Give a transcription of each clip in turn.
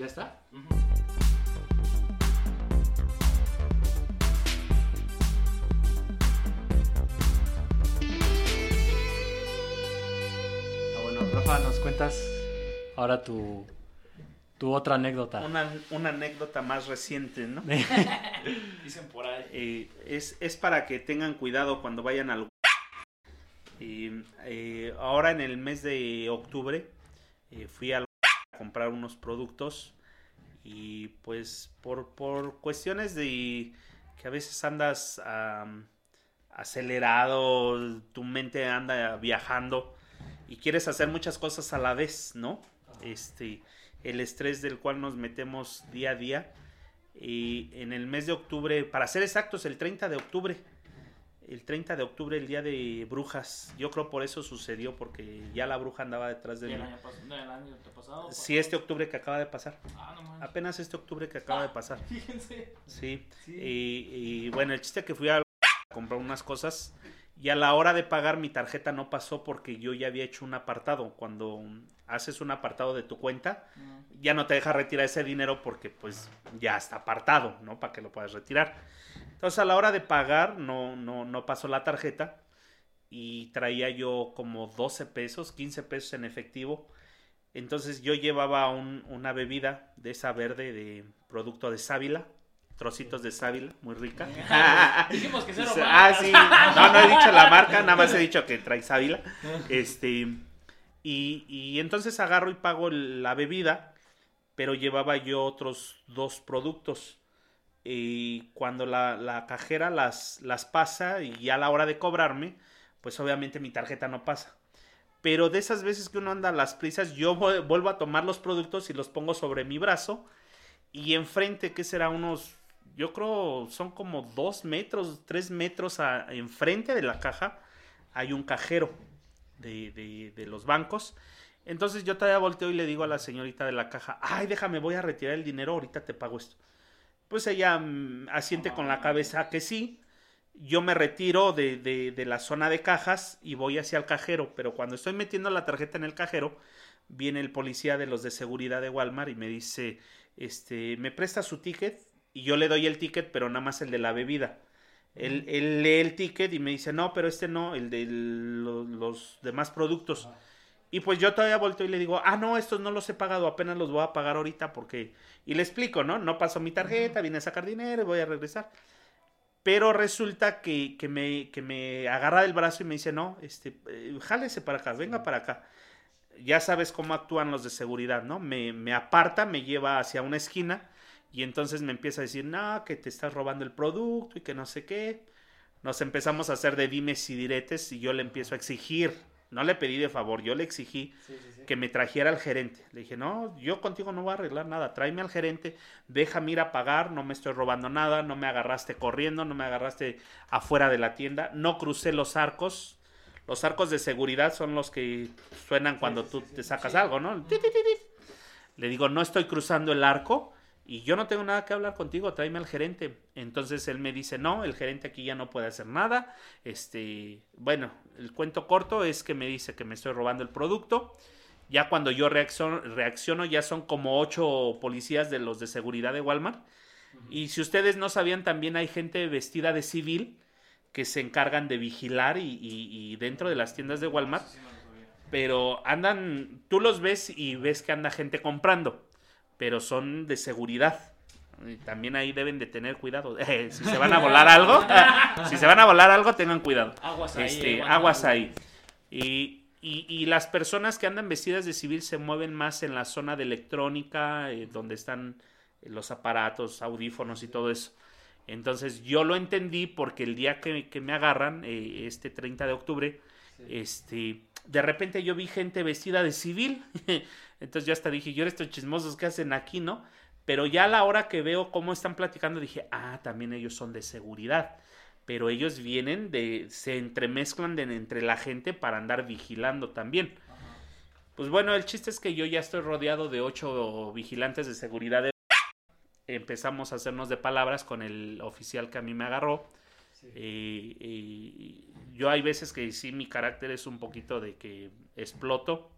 ¿Ya está? Ah, bueno, Rafa, nos cuentas ahora tu, tu otra anécdota. Una, una anécdota más reciente, ¿no? Dicen por ahí. Eh, es, es para que tengan cuidado cuando vayan al... Eh, eh, ahora en el mes de octubre eh, fui al comprar unos productos y pues por, por cuestiones de que a veces andas acelerado, tu mente anda viajando y quieres hacer muchas cosas a la vez, ¿no? Este, el estrés del cual nos metemos día a día. Y en el mes de octubre, para ser exactos, el 30 de octubre, el 30 de octubre, el día de brujas, yo creo por eso sucedió, porque ya la bruja andaba detrás de ¿Y mí. el año, el pasado? pues. Sí, este octubre que acaba de pasar, Ah, no apenas este octubre que acaba de pasar. Fíjense. Sí. Sí. Y, y, bueno, el chiste que fui a comprar unas cosas y a la hora de pagar mi tarjeta no pasó porque yo ya había hecho un apartado. Cuando haces un apartado de tu cuenta, Mm. ya no te deja retirar ese dinero porque pues ya está apartado, ¿no? Para que lo puedas retirar. Entonces a la hora de pagar no, no, no pasó la tarjeta y traía yo como 12 pesos, 15 pesos en efectivo. Entonces yo llevaba un- una bebida de esa verde de producto de sábila, trocitos de sábila, muy rica. Dijimos que cero Ah, sí. No, no he dicho la marca, nada más he dicho que trae sábila. Este. Y, y entonces agarro y pago la bebida, pero llevaba yo otros dos productos. Y cuando la, la cajera las, las pasa y ya a la hora de cobrarme, pues obviamente mi tarjeta no pasa. Pero de esas veces que uno anda a las prisas, yo vu- vuelvo a tomar los productos y los pongo sobre mi brazo. Y enfrente, que será unos, yo creo, son como dos metros, tres metros a- enfrente de la caja, hay un cajero de, de- de los bancos. Entonces yo todavía volteo y le digo a la señorita de la caja, ay, déjame, voy a retirar el dinero, ahorita te pago esto. Pues ella mm, asiente con la cabeza que sí. Yo me retiro de, de- de la zona de cajas y voy hacia el cajero, pero cuando estoy metiendo la tarjeta en el cajero, viene el policía de los de seguridad de Walmart y me dice, este, me presta su ticket y yo le doy el ticket, pero nada más el de la bebida. Él, él lee el ticket y me dice, no, pero este no, el de lo- los demás productos. Y pues yo todavía volteo y le digo, ah, no, estos no los he pagado, apenas los voy a pagar ahorita porque... Y le explico, ¿no? No pasó mi tarjeta, vine a sacar dinero y voy a regresar. Pero resulta que, que me, que me agarra del brazo y me dice, no, este, eh, jálese para acá, venga para acá. Ya sabes cómo actúan los de seguridad, ¿no? Me, me aparta, me lleva hacia una esquina y entonces me empieza a decir, no, que te estás robando el producto y que no sé qué. Nos empezamos a hacer de dimes y diretes y yo le empiezo a exigir, no le pedí de favor, yo le exigí Sí, sí, sí. que me trajera al gerente. Le dije, no, yo contigo no voy a arreglar nada, tráeme al gerente, déjame ir a pagar, no me estoy robando nada, no me agarraste corriendo, no me agarraste afuera de la tienda, no crucé los arcos. Los arcos de seguridad son los que suenan cuando tú te sacas algo, ¿no? Le digo, no estoy cruzando el arco y yo no tengo nada que hablar contigo, tráeme al gerente. Entonces él me dice, no, el gerente aquí ya no puede hacer nada. Este, bueno, el cuento corto es que me dice que me estoy robando el producto. Ya cuando yo reacciono, reacciono ya son como ocho policías de los de seguridad de Walmart. Y si ustedes no sabían, también hay gente vestida de civil que se encargan de vigilar y, y- y dentro de las tiendas de Walmart pero andan, tú los ves y ves que anda gente comprando, pero son de seguridad. También ahí deben de tener cuidado. Eh, si se van a volar algo, si se van a volar algo, tengan cuidado. Aguas ahí. Este, eh, aguas ahí. Y, y- y las personas que andan vestidas de civil se mueven más en la zona de electrónica, eh, donde están los aparatos, audífonos y todo eso. Entonces yo lo entendí porque el día que, que me agarran, este 30 de octubre, este, de repente yo vi gente vestida de civil. Entonces yo hasta dije, yo estos chismosos que hacen aquí, ¿no? Pero ya a la hora que veo cómo están platicando, dije, ah, también ellos son de seguridad. Pero ellos vienen de, se entremezclan de, entre la gente para andar vigilando también. Pues bueno, el chiste es que yo ya estoy rodeado de ocho vigilantes de seguridad. Empezamos a hacernos de palabras con el oficial que a mí me agarró. Y yo hay veces que sí, mi carácter es un poquito de que exploto.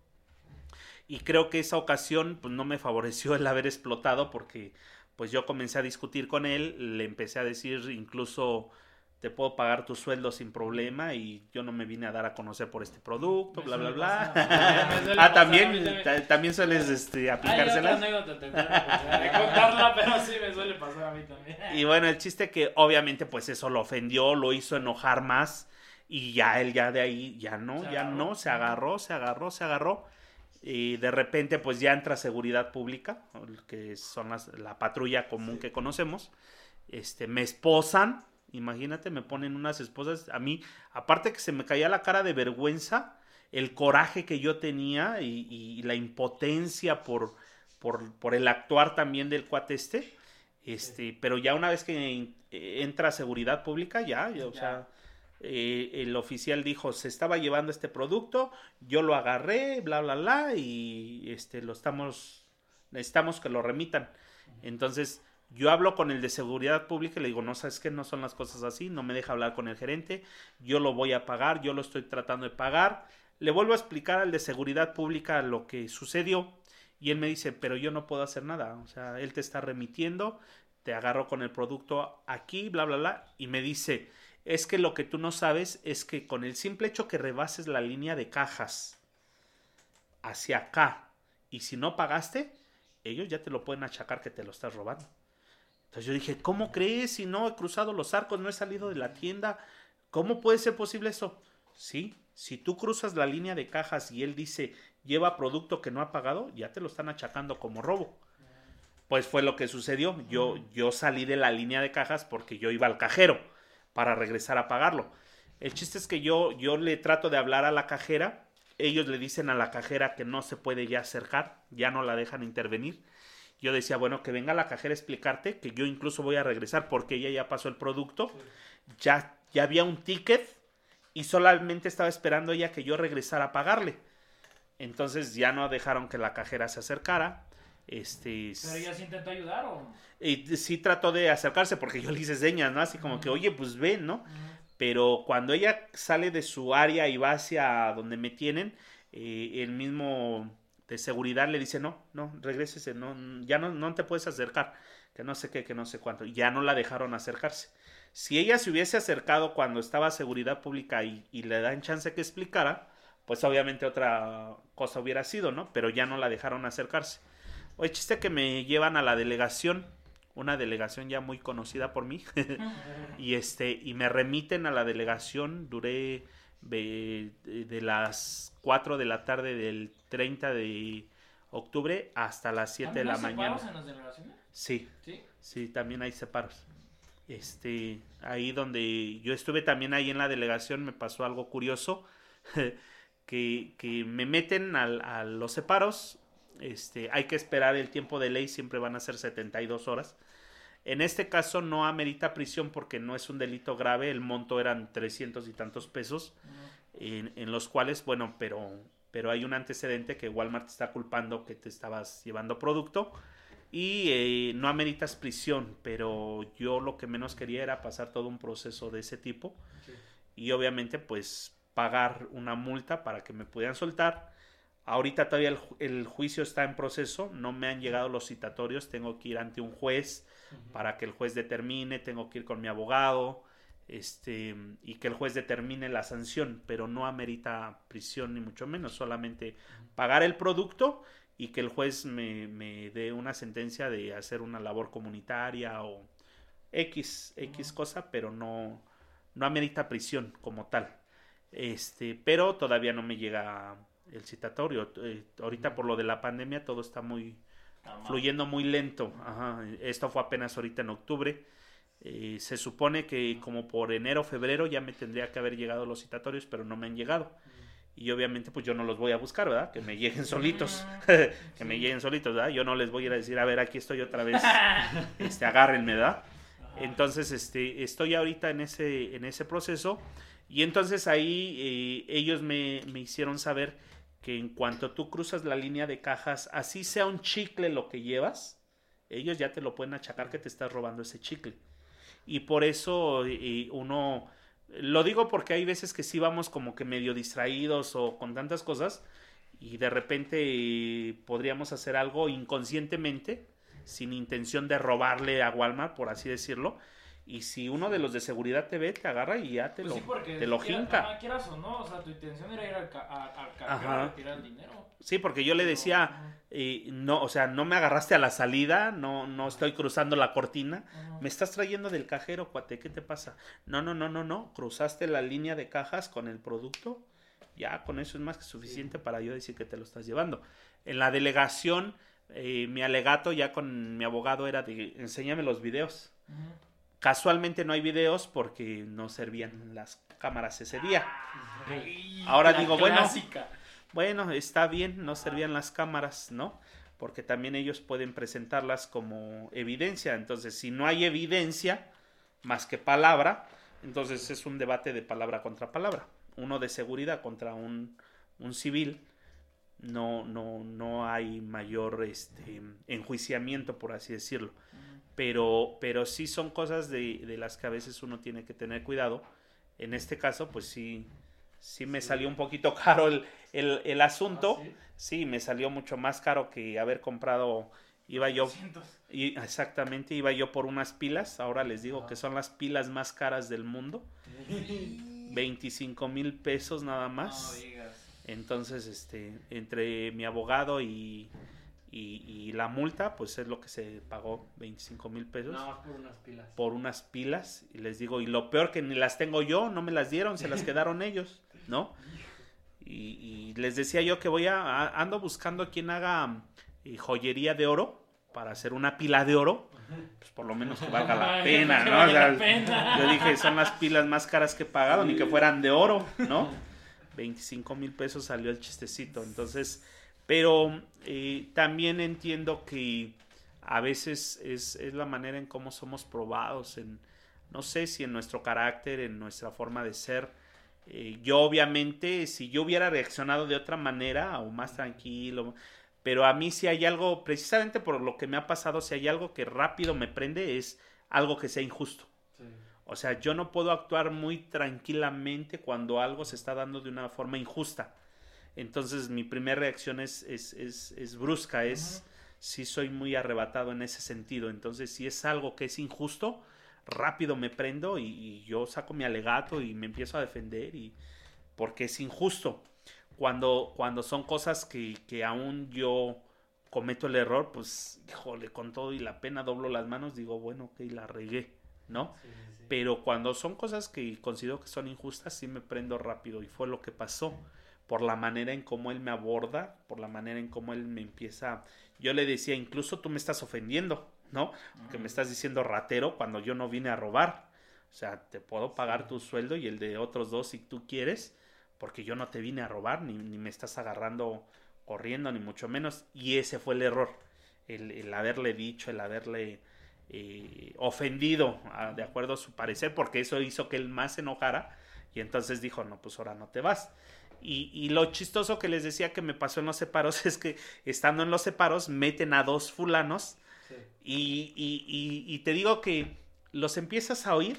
y creo que esa ocasión pues no me favoreció el haber explotado porque pues yo comencé a discutir con él, le empecé a decir incluso te puedo pagar tu sueldo sin problema y yo no me vine a dar a conocer por este producto, Me bla, bla, bla. pasar. Ah, también, también. ta- también sueles este, Hay otra aplicárselas. anécdota, te voy a contarla, pero sí me suele pasar a mí también. Y bueno, el chiste que obviamente pues eso lo ofendió, lo hizo enojar más y ya él ya de ahí ya no, ya no, se agarró, se agarró, se agarró. Y de repente pues ya entra seguridad pública, que son las- la patrulla común que conocemos. Este, me esposan, imagínate, me ponen unas esposas. A mí, aparte que se me caía la cara de vergüenza, el coraje que yo tenía y, y la impotencia por, por, por el actuar también del cuate este. Este, pero ya una vez que entra seguridad pública, ya, ya, o Ya. sea, eh, el oficial dijo, se estaba llevando este producto, yo lo agarré, bla, bla, bla, y este, lo estamos, necesitamos que lo remitan. Entonces, yo hablo con el de seguridad pública y le digo, no, sabes que no son las cosas así, no me deja hablar con el gerente, yo lo voy a pagar, yo lo estoy tratando de pagar. Le vuelvo a explicar al de seguridad pública lo que sucedió y él me dice, pero yo no puedo hacer nada, o sea, él te está remitiendo, te agarro con el producto aquí, bla, bla, bla, y me dice, es que lo que tú no sabes es que con el simple hecho que rebases la línea de cajas hacia acá y si no pagaste, ellos ya te lo pueden achacar que te lo estás robando. Entonces yo dije, ¿cómo crees si no he cruzado los arcos, no he salido de la tienda? ¿Cómo puede ser posible eso? Sí, si tú cruzas la línea de cajas y él dice, lleva producto que no ha pagado, ya te lo están achacando como robo. Pues fue lo que sucedió. Yo, yo salí de la línea de cajas porque yo iba al cajero para regresar a pagarlo. El chiste es que yo, yo le trato de hablar a la cajera. Ellos le dicen a la cajera que no se puede ya acercar, ya no la dejan intervenir. Yo decía, bueno, que venga la cajera a explicarte que yo incluso voy a regresar porque ella ya pasó el producto. Ya, ya había un ticket y solamente estaba esperando ella que yo regresara a pagarle. Entonces ya no dejaron que la cajera se acercara. Este, Pero ella sí intentó ayudar o. y sí trató de acercarse porque yo le hice señas, ¿no? Así como que, oye, pues ven, ¿no? Pero cuando ella sale de su área y va hacia donde me tienen, eh, el mismo de seguridad le dice, no, no, regrésese, no, ya no, no te puedes acercar, que no sé qué, que no sé cuánto. Ya no la dejaron acercarse. Si ella se hubiese acercado cuando estaba seguridad pública y, y le dan chance que explicara, pues obviamente otra cosa hubiera sido, ¿no? Pero ya no la dejaron acercarse. Oye, chiste que me llevan a la delegación, una delegación ya muy conocida por mí, y este, y me remiten a la delegación, duré de, de las 4 de la tarde del 30 de octubre hasta las 7 de ¿También la hay mañana. separos en las delegaciones? Sí, Sí. sí, también hay separos. Este, ahí donde yo estuve también ahí en la delegación me pasó algo curioso, que, que me meten al- a los separos, este, hay que esperar el tiempo de ley, siempre van a ser 72 horas. En este caso no amerita prisión porque no es un delito grave, el monto eran 300 y tantos pesos, en, en los cuales, bueno, pero, pero hay un antecedente que Walmart te está culpando que te estabas llevando producto y eh, no ameritas prisión, pero yo lo que menos quería era pasar todo un proceso de ese tipo y obviamente pues pagar una multa para que me pudieran soltar. Ahorita todavía el juicio está en proceso, no me han llegado los citatorios, tengo que ir ante un juez para que el juez determine, tengo que ir con mi abogado, este, y que el juez determine la sanción, pero no amerita prisión ni mucho menos, solamente pagar el producto y que el juez me, me dé una sentencia de hacer una labor comunitaria o X, X cosa, pero no, no amerita prisión como tal. Este, pero todavía no me llega el citatorio. Eh, ahorita por lo de la pandemia todo está muy. Fluyendo muy lento. Ajá. Esto fue apenas ahorita en octubre. Eh, se supone que como por enero, febrero ya me tendría que haber llegado los citatorios, pero no me han llegado. Y obviamente pues yo no los voy a buscar, ¿verdad? Que me lleguen solitos. que me lleguen solitos, ¿verdad? Yo no les voy a ir a decir, a ver, aquí estoy otra vez. Este, agárrenme, ¿verdad? Entonces, este, estoy ahorita en ese, en ese proceso. Y entonces ahí eh, ellos me, me hicieron saber que en cuanto tú cruzas la línea de cajas, así sea un chicle lo que llevas, ellos ya te lo pueden achacar que te estás robando ese chicle. Y por eso uno, lo digo porque hay veces que sí vamos como que medio distraídos o con tantas cosas, y de repente podríamos hacer algo inconscientemente, sin intención de robarle a Walmart, por así decirlo. Y si uno de los de seguridad te ve, te agarra y ya te Pues lo, sí, porque te lo jinca. ajá, quieras o no, o sea, tu intención era ir al, a- Ajá. retirar el dinero. Sí, porque yo le decía, Ajá. eh, no, o sea, no me agarraste a la salida, no, no estoy cruzando la cortina. Ajá. Me estás trayendo del cajero, cuate, ¿qué te pasa? No, no, no, no, no. Cruzaste la línea de cajas con el producto. Ya con eso es más que suficiente para yo decir que te lo estás llevando. En la delegación, eh, mi alegato ya con mi abogado era de enséñame los videos. Ujú. Casualmente no hay videos porque no servían las cámaras ese día. Ay, Ahora digo, bueno. Bueno, está bien, no servían las cámaras, ¿no? Porque también ellos pueden presentarlas como evidencia. Entonces, si no hay evidencia más que palabra, entonces es un debate de palabra contra palabra. Uno de seguridad contra un, un civil. No, no, no hay mayor este, enjuiciamiento, por así decirlo. Pero, pero sí son cosas de, de las que a veces uno tiene que tener cuidado. En este caso, pues sí, sí me salió un poquito caro el, el, el asunto. ¿Ah, sí? sí? me salió mucho más caro que haber comprado. Iba yo, y exactamente, iba yo por unas pilas. Ahora les digo que son las pilas más caras del mundo. 25 mil pesos nada más. No digas. Entonces, este, entre mi abogado y, y, y la multa, pues es lo que se pagó, 25 mil pesos más por unas pilas. por unas pilas. Y les digo, y lo peor que ni las tengo yo, no me las dieron, se las quedaron ellos, ¿no? Y, y les decía yo que voy a, a- ando buscando quien haga eh, joyería de oro para hacer una pila de oro, pues por lo menos que valga la pena, ¿no? O sea, la pena. yo dije, son las pilas más caras que he pagado, ni que fueran de oro, ¿no? 25 mil pesos salió el chistecito. Entonces, pero eh, también entiendo que a veces es, es la manera en cómo somos probados, en, no sé si en nuestro carácter, en nuestra forma de ser. Eh, yo obviamente, si yo hubiera reaccionado de otra manera o más tranquilo, pero a mí si hay algo, precisamente por lo que me ha pasado, si hay algo que rápido me prende, es algo que sea injusto. Sí. O sea, yo no puedo actuar muy tranquilamente cuando algo se está dando de una forma injusta. Entonces mi primera reacción es, es, es, es brusca, es sí soy muy arrebatado en ese sentido. Entonces si es algo que es injusto, rápido me prendo y, y yo saco mi alegato y me empiezo a defender y porque es injusto. Cuando, cuando son cosas que, que aún yo cometo el error, pues, híjole, con todo y la pena doblo las manos, digo, bueno, ok, la regué, ¿no? Sí, sí, sí. Pero cuando son cosas que considero que son injustas, sí me prendo rápido. Y fue lo que pasó. Por la manera en cómo él me aborda, por la manera en cómo él me empieza. Yo le decía, incluso tú me estás ofendiendo, ¿no? Que me estás diciendo ratero cuando yo no vine a robar. O sea, te puedo pagar tu sueldo y el de otros dos si tú quieres, porque yo no te vine a robar, ni, ni me estás agarrando corriendo, ni mucho menos. Y ese fue el error. El, el haberle dicho, el haberle eh, ofendido a- de acuerdo a su parecer, porque eso hizo que él más se enojara y entonces dijo, no, pues ahora no te vas. Y, y lo chistoso que les decía que me pasó en los separos es que estando en los separos meten a dos fulanos Sí. y, y- y- te digo que los empiezas a oír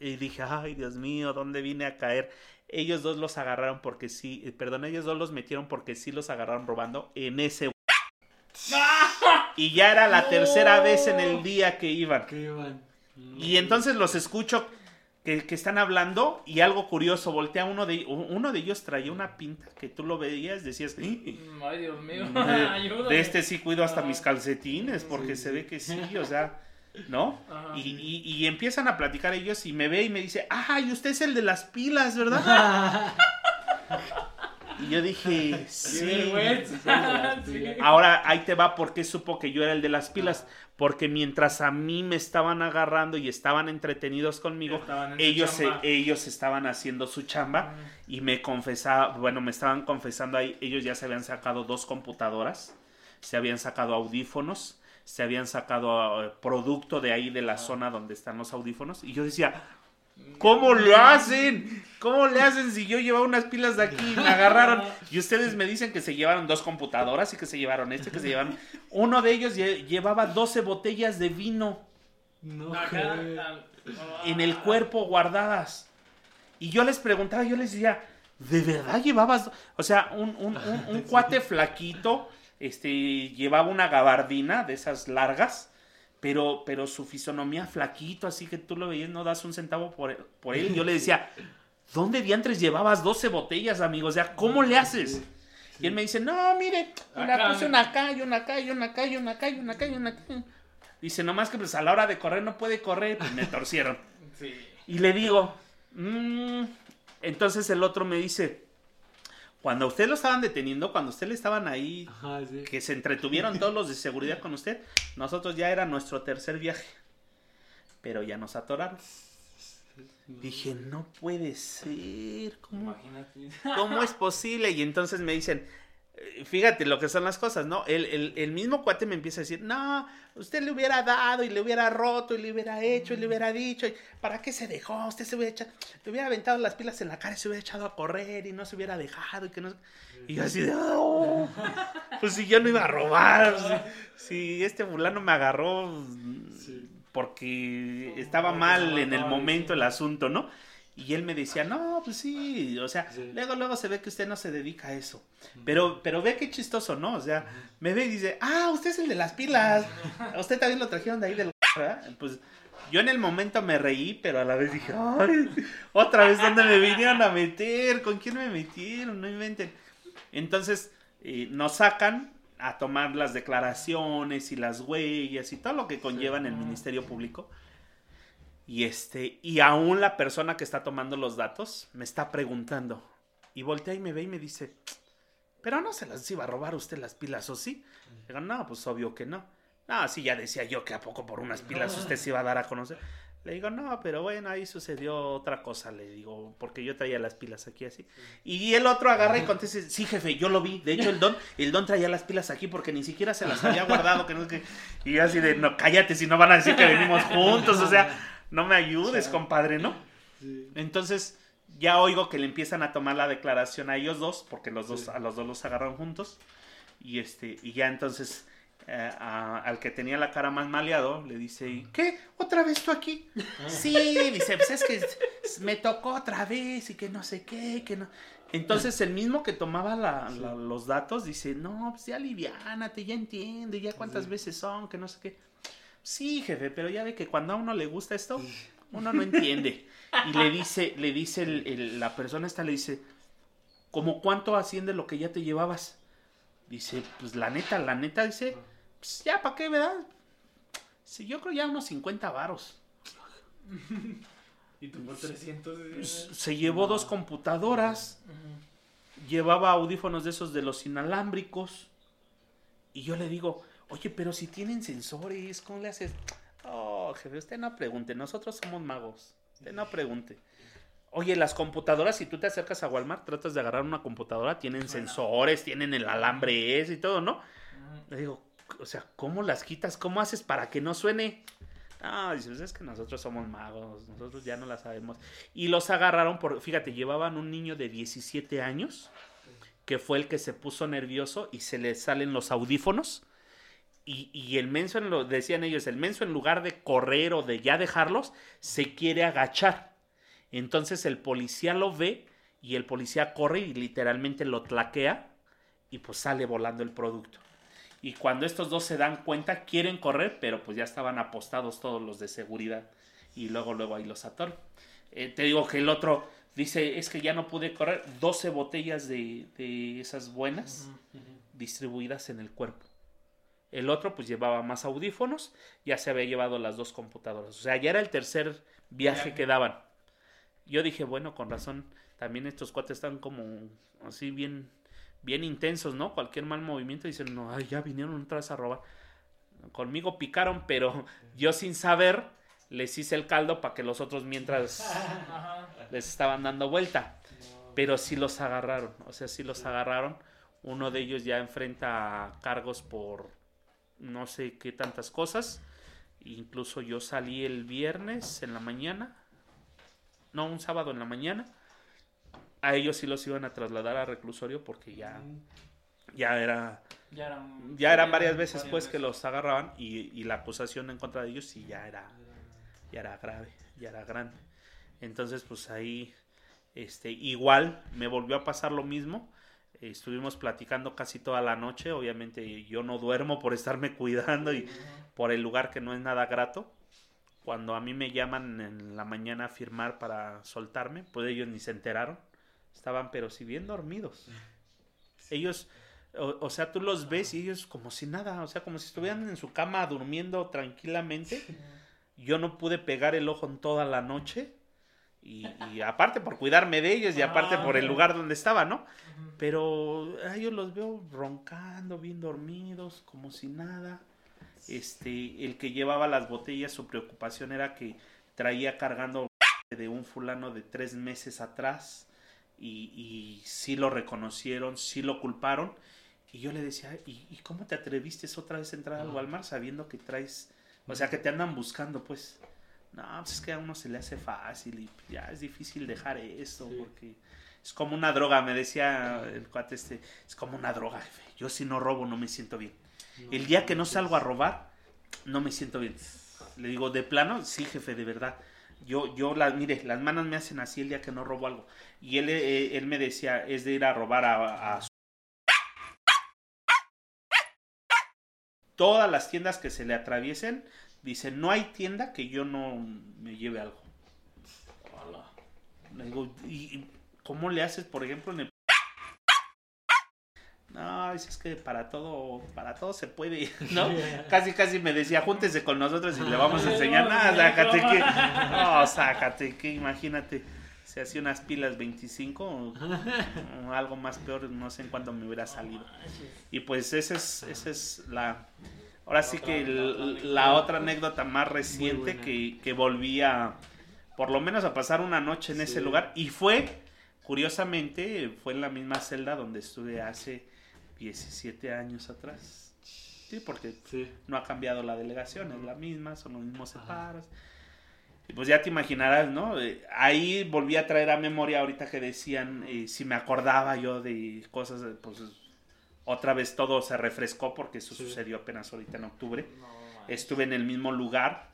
y dije, ay Dios mío, ¿dónde vine a caer? Ellos dos los agarraron porque sí, eh, perdón, ellos dos los metieron porque sí los agarraron robando en ese... Y ya era la tercera vez en el día que iban. ¿Qué iban? Y entonces los escucho que, que están hablando y algo curioso, voltea uno de uno de ellos traía una pinta que tú lo veías, decías, "Ih, Mm, Ay, Dios mío. de, Ayúdame. de este sí cuido hasta Ajá. mis calcetines porque Sí, se ve que sí, o sea, ¿no? Ajá. Y, y- y empiezan a platicar ellos y me ve y me dice, ay, usted es el de las pilas, ¿verdad? y yo dije, sí. Ahora ahí te va porque supo que yo era el de las pilas. Porque mientras a mí me estaban agarrando y estaban entretenidos conmigo, Estaban en su ellos, se- chamba. ellos estaban haciendo su chamba y me confesaba, bueno, me estaban confesando ahí, ellos ya se habían sacado dos computadoras, se habían sacado audífonos, se habían sacado eh, producto de ahí de la zona donde están los audífonos y yo decía, ¿Cómo lo hacen? ¿Cómo le hacen si yo llevaba unas pilas de aquí y me agarraron? Y ustedes me dicen que se llevaron dos computadoras y que se llevaron este, que se llevaron... Uno de ellos lle- llevaba 12 botellas de vino No, en el cuerpo guardadas. Y yo les preguntaba, yo les decía, ¿de verdad llevabas? O sea, un, un, un, un cuate flaquito, este, llevaba una gabardina de esas largas, pero, pero su fisonomía flaquito, así que tú lo veías, no das un centavo por, por él. Yo le decía, ¿dónde diantres llevabas 12 botellas, amigo? O sea, ¿cómo le haces? Y él me dice, no, mire, la puse una acá y una acá y una acá y una acá y una acá y una acá. Dice, nomás que pues a la hora de correr no puede correr, pues me torcieron. Sí. Y le digo, "Mm". entonces el otro me dice, cuando a usted lo estaban deteniendo, cuando a usted le estaban ahí, Ajá, sí. que se entretuvieron todos los de seguridad con usted, nosotros ya era nuestro tercer viaje. Pero ya nos atoraron. Dije, no puede ser. ¿Cómo, Imagínate. ¿Cómo es posible? Y entonces me dicen, fíjate lo que son las cosas, ¿no? El, el- el mismo cuate me empieza a decir, no, usted le hubiera dado y le hubiera roto y le hubiera hecho y le hubiera dicho, y ¿para qué se dejó? Usted se hubiera echado, le hubiera aventado las pilas en la cara y se hubiera echado a correr y no se hubiera dejado y que no... Y yo así de, "Oh, pues si yo no iba a robar, si, si este fulano me agarró porque estaba mal en el momento el asunto, ¿no? Y él me decía, no, pues sí, o sea, Sí. luego, luego se ve que usted no se dedica a eso. Pero, pero ve qué chistoso, ¿no? O sea, me ve y dice, ah, usted es el de las pilas. A usted también lo trajeron de ahí del... ¿verdad? Pues yo en el momento me reí, pero a la vez dije, ay, otra vez, ¿dónde me vinieron a meter? ¿Con quién me metieron? No inventen. Entonces, eh, nos sacan a tomar las declaraciones y las huellas y todo lo que conlleva en el Ministerio Público. Y este, y aún la persona que está tomando los datos me está preguntando. Y voltea y me ve y me dice, pero no se las iba a robar usted las pilas, ¿o sí? Le digo, no, pues obvio que no. No, sí, ya decía yo que a poco por unas pilas usted se iba a dar a conocer. Le digo, no, pero bueno, ahí sucedió otra cosa, le digo, porque yo traía las pilas aquí así. Y el otro agarra y contesta, sí, jefe, yo lo vi. De hecho, el don, el don traía las pilas aquí porque ni siquiera se las había guardado. Que no, qué. Y yo así de, no, cállate, si no van a decir que venimos juntos. O sea, no me ayudes, compadre, ¿no? Entonces, ya oigo que le empiezan a tomar la declaración a ellos dos, porque los dos, Sí. a los dos los agarraron juntos. Y este, y ya entonces eh, a- al que tenía la cara más maleado le dice, ¿qué? ¿Otra vez tú aquí? Sí, dice, pues es que me tocó otra vez y que no sé qué, que no. Entonces el mismo que tomaba la- la- los datos dice, no, pues ya aliviánate, ya entiende, ya cuántas Sí. veces son, que no sé qué. Sí, jefe, pero ya ve que cuando a uno le gusta esto, uno no entiende. Y le dice, le dice el- el- la persona esta, le dice, ¿como cuánto asciende lo que ya te llevabas? Dice, pues la neta, la neta, dice, pues ya, ¿para qué, verdad? Sí, yo creo ya unos 50 varos. Y tú por 300. Pues, se llevó dos computadoras, llevaba audífonos de esos de los inalámbricos. Y yo le digo, oye, pero si tienen sensores, ¿cómo le haces? Oh, jefe, usted no pregunte, nosotros somos magos. Usted no pregunte. Oye, las computadoras, si tú te acercas a Walmart, tratas de agarrar una computadora, tienen sensores, tienen el alambre ese y todo, ¿no? Le digo, o sea, ¿cómo las quitas? ¿Cómo haces para que no suene? Ah, dices, es que nosotros somos magos, nosotros ya no la sabemos. Y los agarraron por, fíjate, llevaban un niño de 17 años, que fue el que se puso nervioso y se le salen los audífonos. Y, y el menso, en lo, decían ellos, el menso en lugar de correr o de ya dejarlos, se quiere agachar. Entonces el policía lo ve y el policía corre y literalmente lo tlaquea y pues sale volando el producto. Y cuando estos dos se dan cuenta, quieren correr, pero pues ya estaban apostados todos los de seguridad. Y luego, luego ahí los atoran. Eh, te digo que el otro dice, es que ya no pude correr. 12 botellas de, de esas buenas distribuidas en el cuerpo. El otro pues llevaba más audífonos, ya se había llevado las dos computadoras. O sea, ya era el tercer viaje que daban. Yo dije, bueno, con razón, también estos cuates están como así bien, bien intensos, ¿no? Cualquier mal movimiento dicen, no, ay, ya vinieron otra vez a robar. Conmigo picaron, pero yo sin saber les hice el caldo para que los otros mientras les estaban dando vuelta. Pero sí los agarraron, o sea, sí los agarraron. Uno de ellos ya enfrenta cargos por no sé qué tantas cosas. Incluso yo salí el viernes en la mañana. No, un sábado en la mañana. A ellos sí los iban a trasladar a reclusorio porque ya, ya era Ya eran, ya eran varias veces pues que los agarraban y, y la acusación en contra de ellos sí ya era ya era grave, ya era grande. Entonces pues ahí Este, igual me volvió a pasar lo mismo. Estuvimos platicando casi toda la noche. Obviamente yo no duermo por estarme cuidando y por el lugar que no es nada grato. Cuando a mí me llaman en la mañana a firmar para soltarme, pues ellos ni se enteraron. Estaban pero si bien dormidos. Ellos, o, o sea, tú los ves y ellos como si nada, o sea, como si estuvieran en su cama durmiendo tranquilamente. Yo no pude pegar el ojo en toda la noche. Y, y aparte por cuidarme de ellos y aparte por el lugar donde estaba, ¿no? Pero a ellos los veo roncando, bien dormidos, como si nada. Este, el que llevaba las botellas, su preocupación era que traía cargando de un fulano de tres meses atrás. Y, y sí lo reconocieron, sí lo culparon. Y yo le decía, ¿y, y cómo te atreviste otra vez a entrar al Walmart sabiendo que traes, o sea, que te andan buscando, pues? No, pues es que a uno se le hace fácil y ya es difícil dejar esto Sí. porque es como una droga, me decía el cuate este, es como una droga, jefe. Yo si no robo no me siento bien. El día que no salgo a robar, no me siento bien. Le digo, ¿de plano? Sí, jefe, de verdad. Yo, yo, las, mire, las manos me hacen así el día que no robo algo. Y él, eh, él me decía, es de ir a robar a, a todas las tiendas que se le atraviesen. Dice, no hay tienda que yo no me lleve algo. Hola. Le digo, ¿y cómo le haces, por ejemplo, en el... No, es que para todo, para todo se puede, ¿no? Casi, casi me decía, júntese con nosotros y le vamos a enseñar. Nada, sácate que... No, sácate que, imagínate. Se hacía unas pilas 25 o, o algo más peor, no sé en cuándo me hubiera salido. Y pues esa es, esa es la... Ahora sí que el- la otra anécdota más reciente que, que volví a, por lo menos a pasar una noche en ese lugar. Y fue, curiosamente, fue en la misma celda donde estuve hace 17 años atrás. Sí, porque Sí. no ha cambiado la delegación, es la misma, son los mismos separos. Y pues ya te imaginarás, ¿no? Eh, ahí volví a traer a memoria ahorita que decían eh, si me acordaba yo de cosas, pues otra vez todo se refrescó porque eso Sí. sucedió apenas ahorita en octubre. No. Estuve en el mismo lugar,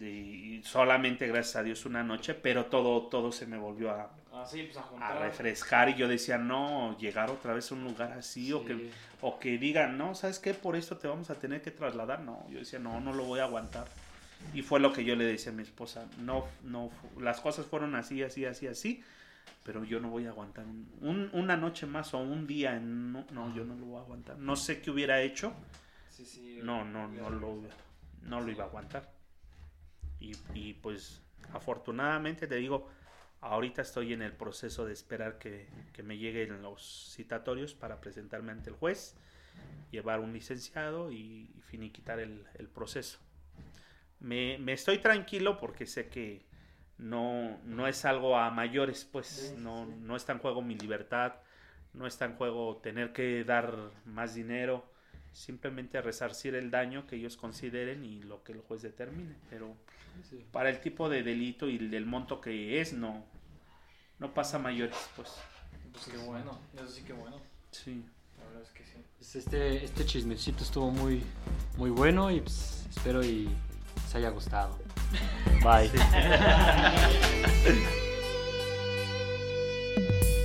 y solamente gracias a Dios una noche, pero todo, todo se me volvió a, Ah, sí, pues a a refrescar y yo decía, no, llegar otra vez a un lugar así o que Sí. o que digan, no, ¿sabes qué? Por esto te vamos a tener que trasladar. No, yo decía, no, no lo voy a aguantar. Y fue lo que yo le decía a mi esposa, no, no, las cosas fueron así, así, así, así, pero yo no voy a aguantar un- un- una noche más o un día, en- no, no, yo no lo voy a aguantar. No sé qué hubiera hecho, Sí, sí. no, no, no lo, no lo iba a aguantar. Y, y pues afortunadamente te digo, ahorita estoy en el proceso de esperar que, que me lleguen los citatorios para presentarme ante el juez, llevar un licenciado y, y finiquitar el, el proceso. Me, me estoy tranquilo porque sé que no, no es algo a mayores, pues no, no está en juego mi libertad, no está en juego tener que dar más dinero, simplemente resarcir el daño que ellos consideren y lo que el juez determine. Pero para el tipo de delito y del monto que es, no, no pasa a mayores, pues. Pues qué bueno. Eso sí que bueno. Sí. La verdad es que sí. Pues este, este chismecito estuvo muy, muy bueno y pues, espero y les haya gustado. Bye.